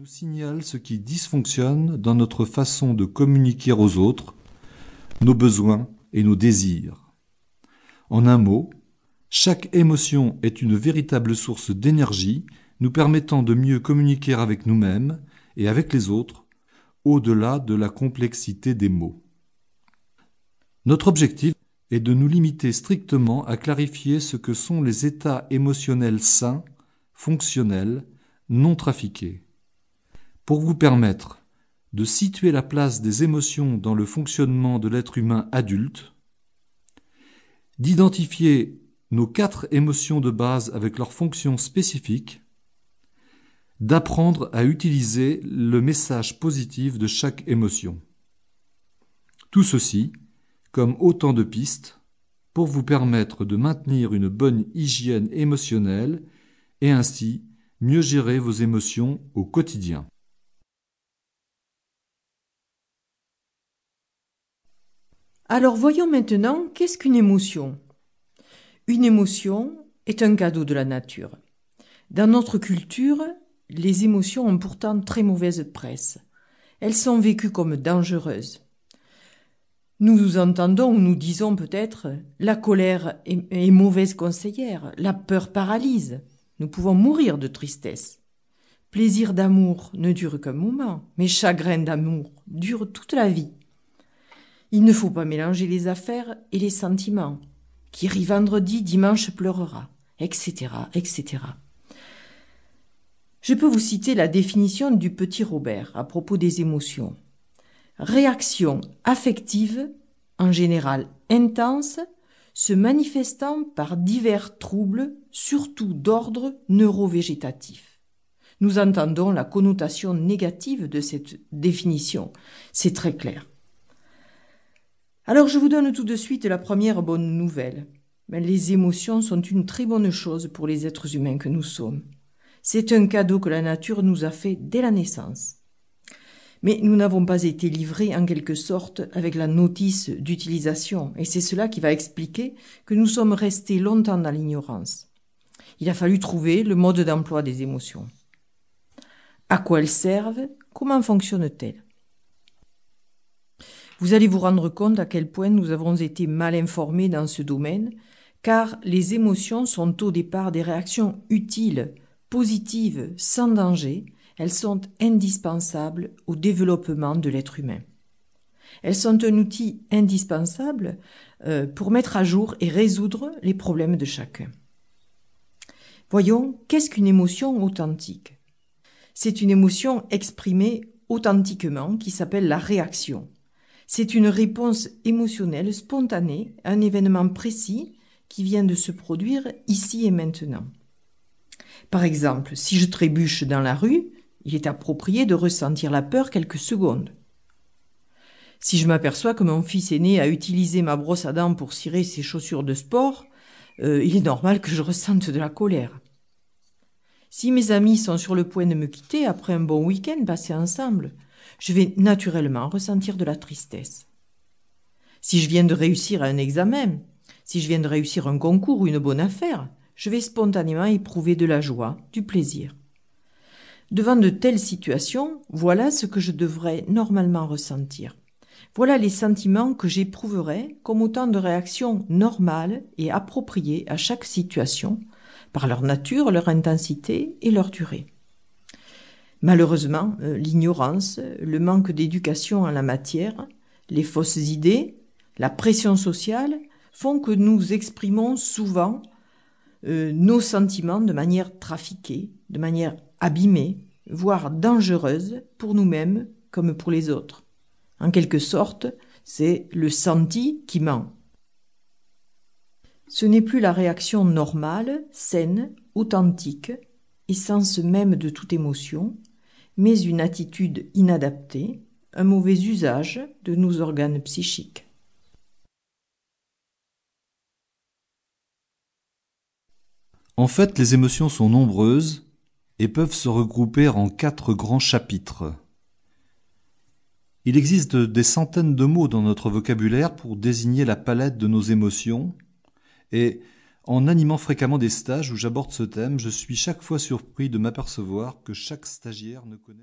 nous signale ce qui dysfonctionne dans notre façon de communiquer aux autres, nos besoins et nos désirs. En un mot, chaque émotion est une véritable source d'énergie nous permettant de mieux communiquer avec nous-mêmes et avec les autres, au-delà de la complexité des mots. Notre objectif est de nous limiter strictement à clarifier ce que sont les états émotionnels sains, fonctionnels, non trafiqués pour vous permettre de situer la place des émotions dans le fonctionnement de l'être humain adulte, d'identifier nos quatre émotions de base avec leurs fonctions spécifiques, d'apprendre à utiliser le message positif de chaque émotion. Tout ceci comme autant de pistes pour vous permettre de maintenir une bonne hygiène émotionnelle et ainsi mieux gérer vos émotions au quotidien. Alors voyons maintenant qu'est-ce qu'une émotion. Une émotion est un cadeau de la nature. Dans notre culture, les émotions ont pourtant très mauvaise presse. Elles sont vécues comme dangereuses. Nous entendons ou nous disons peut-être la colère est, mauvaise conseillère, la peur paralyse. Nous pouvons mourir de tristesse. Plaisir d'amour ne dure qu'un moment, mais chagrin d'amour dure toute la vie. Il ne faut pas mélanger les affaires et les sentiments. Qui rit vendredi, dimanche pleurera, etc., etc. Je peux vous citer la définition du petit Robert à propos des émotions. Réaction affective, en général intense, se manifestant par divers troubles, surtout d'ordre neurovégétatif. Nous entendons la connotation négative de cette définition. C'est très clair. Alors je vous donne tout de suite la première bonne nouvelle. les émotions sont une très bonne chose pour les êtres humains que nous sommes. C'est un cadeau que la nature nous a fait dès la naissance. Mais nous n'avons pas été livrés en quelque sorte avec la notice d'utilisation, et c'est cela qui va expliquer que nous sommes restés longtemps dans l'ignorance. Il a fallu trouver le mode d'emploi des émotions. À quoi elles servent? Comment fonctionnent-elles vous allez vous rendre compte à quel point nous avons été mal informés dans ce domaine, car les émotions sont au départ des réactions utiles, positives, sans danger, elles sont indispensables au développement de l'être humain. Elles sont un outil indispensable euh, pour mettre à jour et résoudre les problèmes de chacun. Voyons, qu'est-ce qu'une émotion authentique? C'est une émotion exprimée authentiquement qui s'appelle la réaction. C'est une réponse émotionnelle spontanée à un événement précis qui vient de se produire ici et maintenant. Par exemple, si je trébuche dans la rue, il est approprié de ressentir la peur quelques secondes. Si je m'aperçois que mon fils aîné a utilisé ma brosse à dents pour cirer ses chaussures de sport, euh, il est normal que je ressente de la colère. Si mes amis sont sur le point de me quitter après un bon week-end passé ensemble, je vais naturellement ressentir de la tristesse. Si je viens de réussir un examen, si je viens de réussir un concours ou une bonne affaire, je vais spontanément éprouver de la joie, du plaisir. Devant de telles situations, voilà ce que je devrais normalement ressentir. Voilà les sentiments que j'éprouverai comme autant de réactions normales et appropriées à chaque situation, par leur nature, leur intensité et leur durée. Malheureusement, euh, l'ignorance, le manque d'éducation en la matière, les fausses idées, la pression sociale font que nous exprimons souvent euh, nos sentiments de manière trafiquée, de manière abîmée, voire dangereuse pour nous-mêmes comme pour les autres. En quelque sorte, c'est le senti qui ment. Ce n'est plus la réaction normale, saine, authentique, essence même de toute émotion, mais une attitude inadaptée, un mauvais usage de nos organes psychiques. En fait, les émotions sont nombreuses et peuvent se regrouper en quatre grands chapitres. Il existe des centaines de mots dans notre vocabulaire pour désigner la palette de nos émotions, et en animant fréquemment des stages où j'aborde ce thème, je suis chaque fois surpris de m'apercevoir que chaque stagiaire ne connaît